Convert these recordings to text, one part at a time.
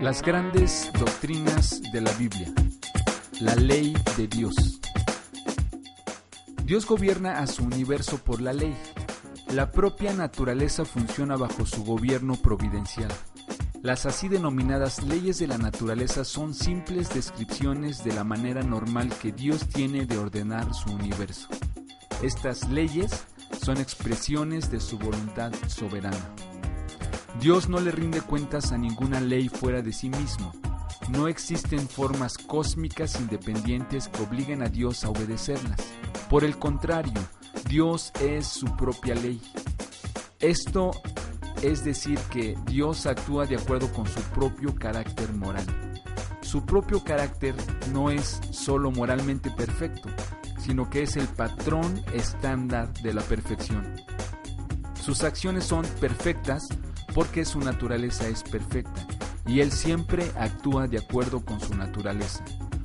Las grandes doctrinas de la Biblia. La ley de Dios. Dios gobierna a su universo por la ley. La propia naturaleza funciona bajo su gobierno providencial. Las así denominadas leyes de la naturaleza son simples descripciones de la manera normal que Dios tiene de ordenar su universo. Estas leyes son expresiones de su voluntad soberana. Dios no le rinde cuentas a ninguna ley fuera de sí mismo. No existen formas cósmicas independientes que obliguen a Dios a obedecerlas. Por el contrario, Dios es su propia ley. Esto es decir que Dios actúa de acuerdo con su propio carácter moral. Su propio carácter no es solo moralmente perfecto, sino que es el patrón estándar de la perfección. Sus acciones son perfectas porque su naturaleza es perfecta y Él siempre actúa de acuerdo con su naturaleza.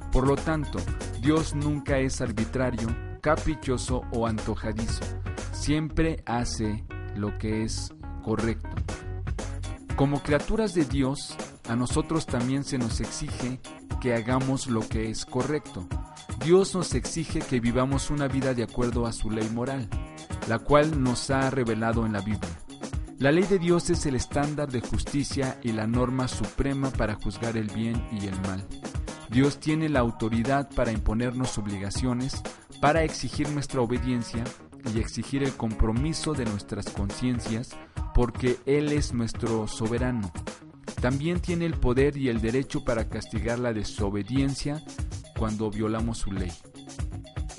Por lo tanto, Dios nunca es arbitrario, caprichoso o antojadizo. Siempre hace lo que es correcto. Como criaturas de Dios, a nosotros también se nos exige que hagamos lo que es correcto. Dios nos exige que vivamos una vida de acuerdo a su ley moral, la cual nos ha revelado en la Biblia. La ley de Dios es el estándar de justicia y la norma suprema para juzgar el bien y el mal. Dios tiene la autoridad para imponernos obligaciones, para exigir nuestra obediencia y exigir el compromiso de nuestras conciencias, porque Él es nuestro soberano. También tiene el poder y el derecho para castigar la desobediencia cuando violamos su ley.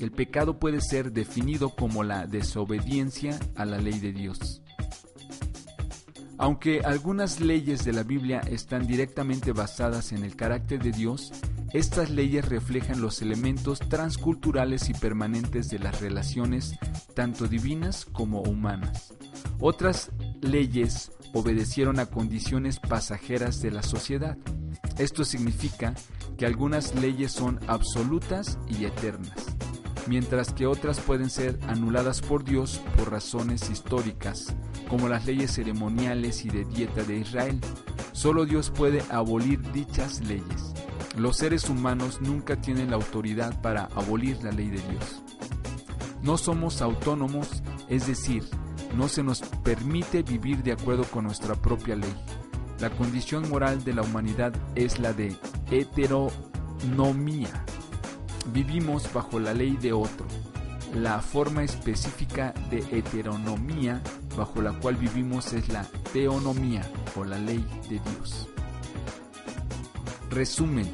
El pecado puede ser definido como la desobediencia a la ley de Dios. Aunque algunas leyes de la Biblia están directamente basadas en el carácter de Dios, estas leyes reflejan los elementos transculturales y permanentes de las relaciones tanto divinas como humanas. Otras leyes obedecieron a condiciones pasajeras de la sociedad. Esto significa que algunas leyes son absolutas y eternas, mientras que otras pueden ser anuladas por Dios por razones históricas, como las leyes ceremoniales y de dieta de Israel. Solo Dios puede abolir dichas leyes. Los seres humanos nunca tienen la autoridad para abolir la ley de Dios. No somos autónomos, es decir, no se nos permite vivir de acuerdo con nuestra propia ley. La condición moral de la humanidad es la de heteronomía. Vivimos bajo la ley de otro. La forma específica de heteronomía bajo la cual vivimos es la teonomía o la ley de Dios. Resumen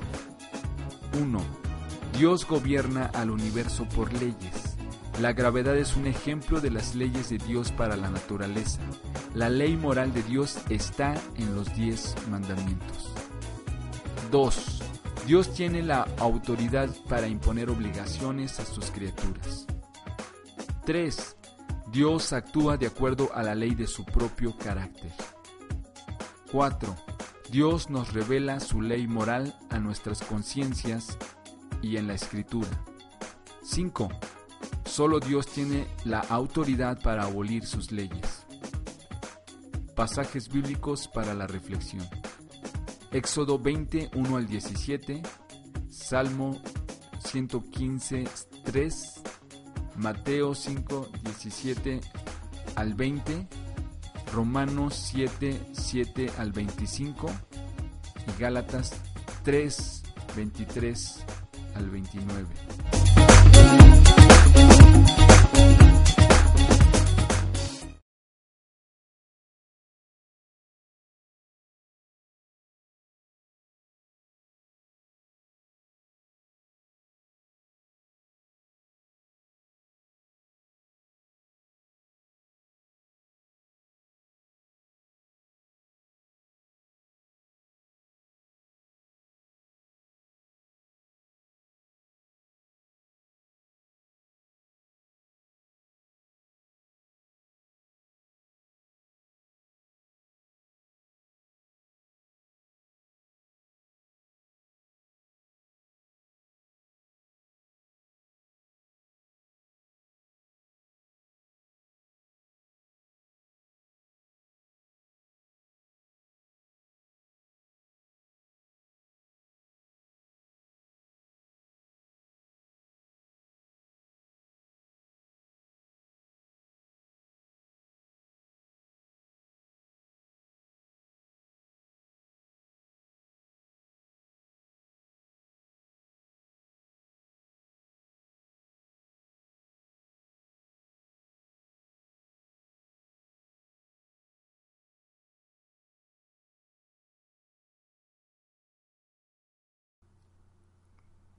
1. Dios gobierna al universo por leyes. La gravedad es un ejemplo de las leyes de Dios para la naturaleza. La ley moral de Dios está en los diez mandamientos. 2. Dios tiene la autoridad para imponer obligaciones a sus criaturas. 3. Dios actúa de acuerdo a la ley de su propio carácter. 4. Dios nos revela su ley moral a nuestras conciencias y en la escritura. 5. Solo Dios tiene la autoridad para abolir sus leyes. Pasajes bíblicos para la reflexión. Éxodo 20, 1 al 17, Salmo 115, 3, Mateo 5, 17 al 20, Romanos 7, 7 al 25 y Gálatas 3, 23 al 29.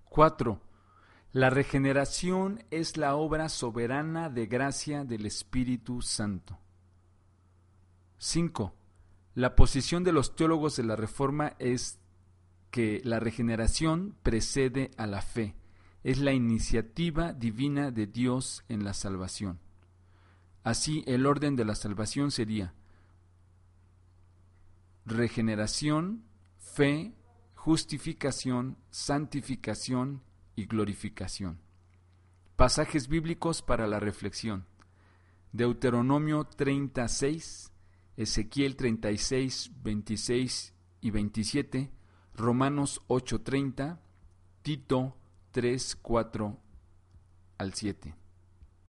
4. La regeneración es la obra soberana de gracia del Espíritu Santo. 5. La posición de los teólogos de la Reforma es que la regeneración precede a la fe, es la iniciativa divina de Dios en la salvación. Así, el orden de la salvación sería regeneración, fe, justificación, santificación y glorificación. Pasajes bíblicos para la reflexión. Deuteronomio 36, Ezequiel 36, 26 y 27, Romanos 8:30, Tito 3, 4 al 7.